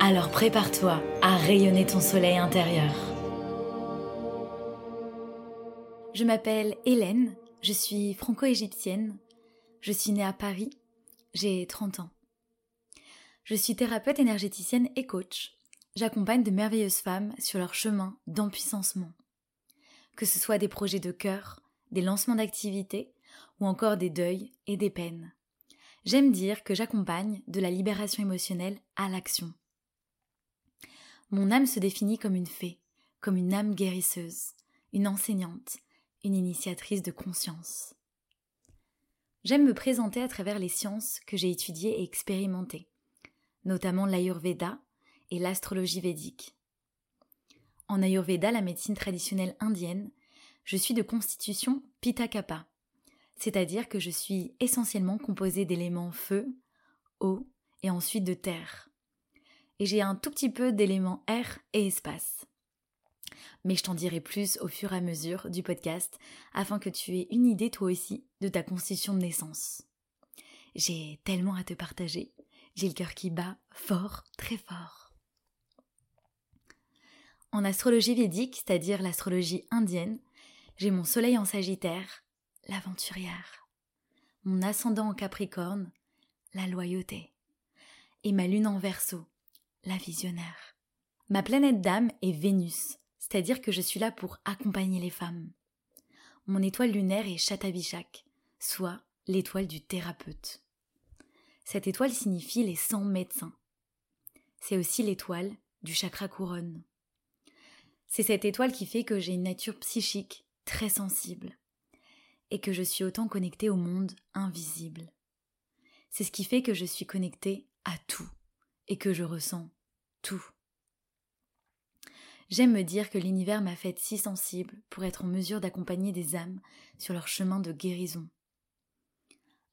Alors prépare-toi à rayonner ton soleil intérieur. Je m'appelle Hélène, je suis franco-égyptienne, je suis née à Paris, j'ai 30 ans. Je suis thérapeute énergéticienne et coach. J'accompagne de merveilleuses femmes sur leur chemin d'empuissancement. Que ce soit des projets de cœur, des lancements d'activités ou encore des deuils et des peines. J'aime dire que j'accompagne de la libération émotionnelle à l'action. Mon âme se définit comme une fée, comme une âme guérisseuse, une enseignante, une initiatrice de conscience. J'aime me présenter à travers les sciences que j'ai étudiées et expérimentées, notamment l'Ayurveda et l'astrologie védique. En Ayurveda, la médecine traditionnelle indienne, je suis de constitution Pitta Kappa, c'est-à-dire que je suis essentiellement composée d'éléments feu, eau et ensuite de terre et j'ai un tout petit peu d'éléments air et espace. Mais je t'en dirai plus au fur et à mesure du podcast afin que tu aies une idée toi aussi de ta constitution de naissance. J'ai tellement à te partager, j'ai le cœur qui bat fort, très fort. En astrologie védique, c'est-à-dire l'astrologie indienne, j'ai mon soleil en Sagittaire, l'aventurière, mon ascendant en Capricorne, la loyauté, et ma lune en Verseau, la visionnaire. Ma planète d'âme est Vénus, c'est-à-dire que je suis là pour accompagner les femmes. Mon étoile lunaire est Chatabishak, soit l'étoile du thérapeute. Cette étoile signifie les 100 médecins. C'est aussi l'étoile du chakra couronne. C'est cette étoile qui fait que j'ai une nature psychique très sensible et que je suis autant connectée au monde invisible. C'est ce qui fait que je suis connectée à tout et que je ressens tout. J'aime me dire que l'univers m'a faite si sensible pour être en mesure d'accompagner des âmes sur leur chemin de guérison.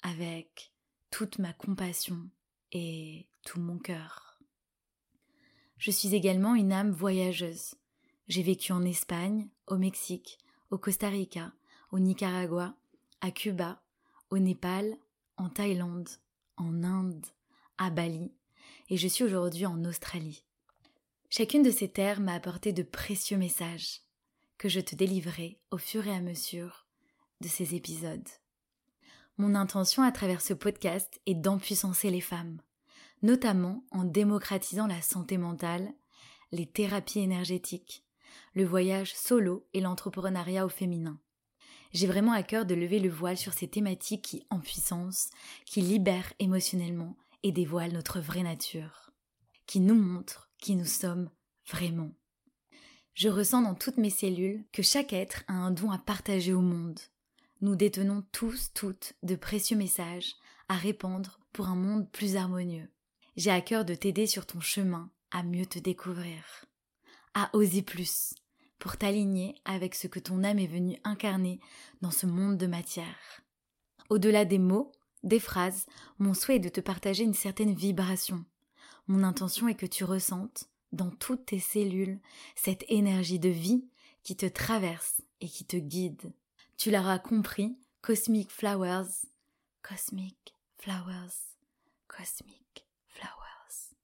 Avec toute ma compassion et tout mon cœur. Je suis également une âme voyageuse. J'ai vécu en Espagne, au Mexique, au Costa Rica, au Nicaragua, à Cuba, au Népal, en Thaïlande, en Inde, à Bali, et je suis aujourd'hui en Australie. Chacune de ces terres m'a apporté de précieux messages que je te délivrerai au fur et à mesure de ces épisodes. Mon intention à travers ce podcast est d'empuissancer les femmes, notamment en démocratisant la santé mentale, les thérapies énergétiques, le voyage solo et l'entrepreneuriat au féminin. J'ai vraiment à cœur de lever le voile sur ces thématiques qui empuissance, qui libèrent émotionnellement et dévoilent notre vraie nature, qui nous montrent qui nous sommes vraiment. Je ressens dans toutes mes cellules que chaque être a un don à partager au monde. Nous détenons tous, toutes, de précieux messages à répandre pour un monde plus harmonieux. J'ai à cœur de t'aider sur ton chemin à mieux te découvrir, à oser plus, pour t'aligner avec ce que ton âme est venue incarner dans ce monde de matière. Au-delà des mots, des phrases, mon souhait est de te partager une certaine vibration. Mon intention est que tu ressentes, dans toutes tes cellules, cette énergie de vie qui te traverse et qui te guide. Tu l'auras compris, Cosmic Flowers, Cosmic Flowers, Cosmic Flowers.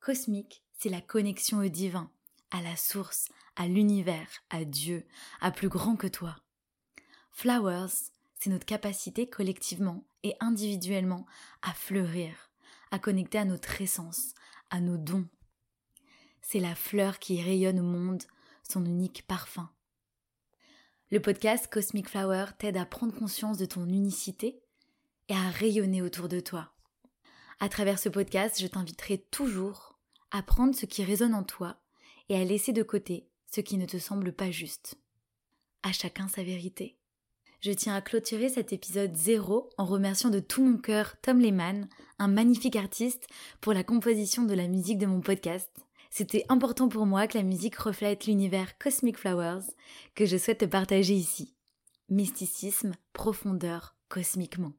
Cosmique, c'est la connexion au divin, à la source, à l'univers, à Dieu, à plus grand que toi. Flowers, c'est notre capacité collectivement et individuellement à fleurir, à connecter à notre essence, à nos dons. C'est la fleur qui rayonne au monde son unique parfum. Le podcast Cosmic Flower t'aide à prendre conscience de ton unicité et à rayonner autour de toi. À travers ce podcast, je t'inviterai toujours à prendre ce qui résonne en toi et à laisser de côté ce qui ne te semble pas juste. À chacun sa vérité. Je tiens à clôturer cet épisode 0 en remerciant de tout mon cœur Tom Lehman, un magnifique artiste, pour la composition de la musique de mon podcast. C'était important pour moi que la musique reflète l'univers Cosmic Flowers que je souhaite te partager ici. Mysticisme, profondeur, cosmiquement.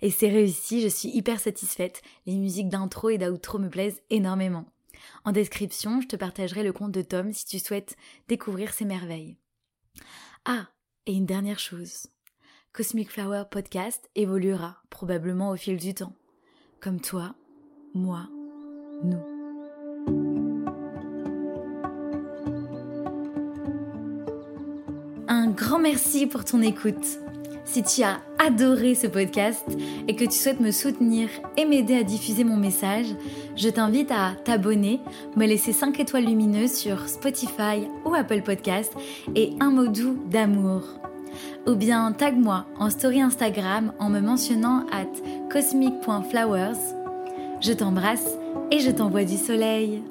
Et c'est réussi, je suis hyper satisfaite. Les musiques d'intro et d'outro me plaisent énormément. En description, je te partagerai le compte de Tom si tu souhaites découvrir ses merveilles. Ah, et une dernière chose. Cosmic Flower Podcast évoluera probablement au fil du temps. Comme toi, moi, nous. Un grand merci pour ton écoute. Si tu as adoré ce podcast et que tu souhaites me soutenir et m'aider à diffuser mon message, je t'invite à t'abonner, me laisser 5 étoiles lumineuses sur Spotify ou Apple Podcast et un mot doux d'amour. Ou bien tag-moi en story Instagram en me mentionnant at cosmic.flowers. Je t'embrasse et je t'envoie du soleil.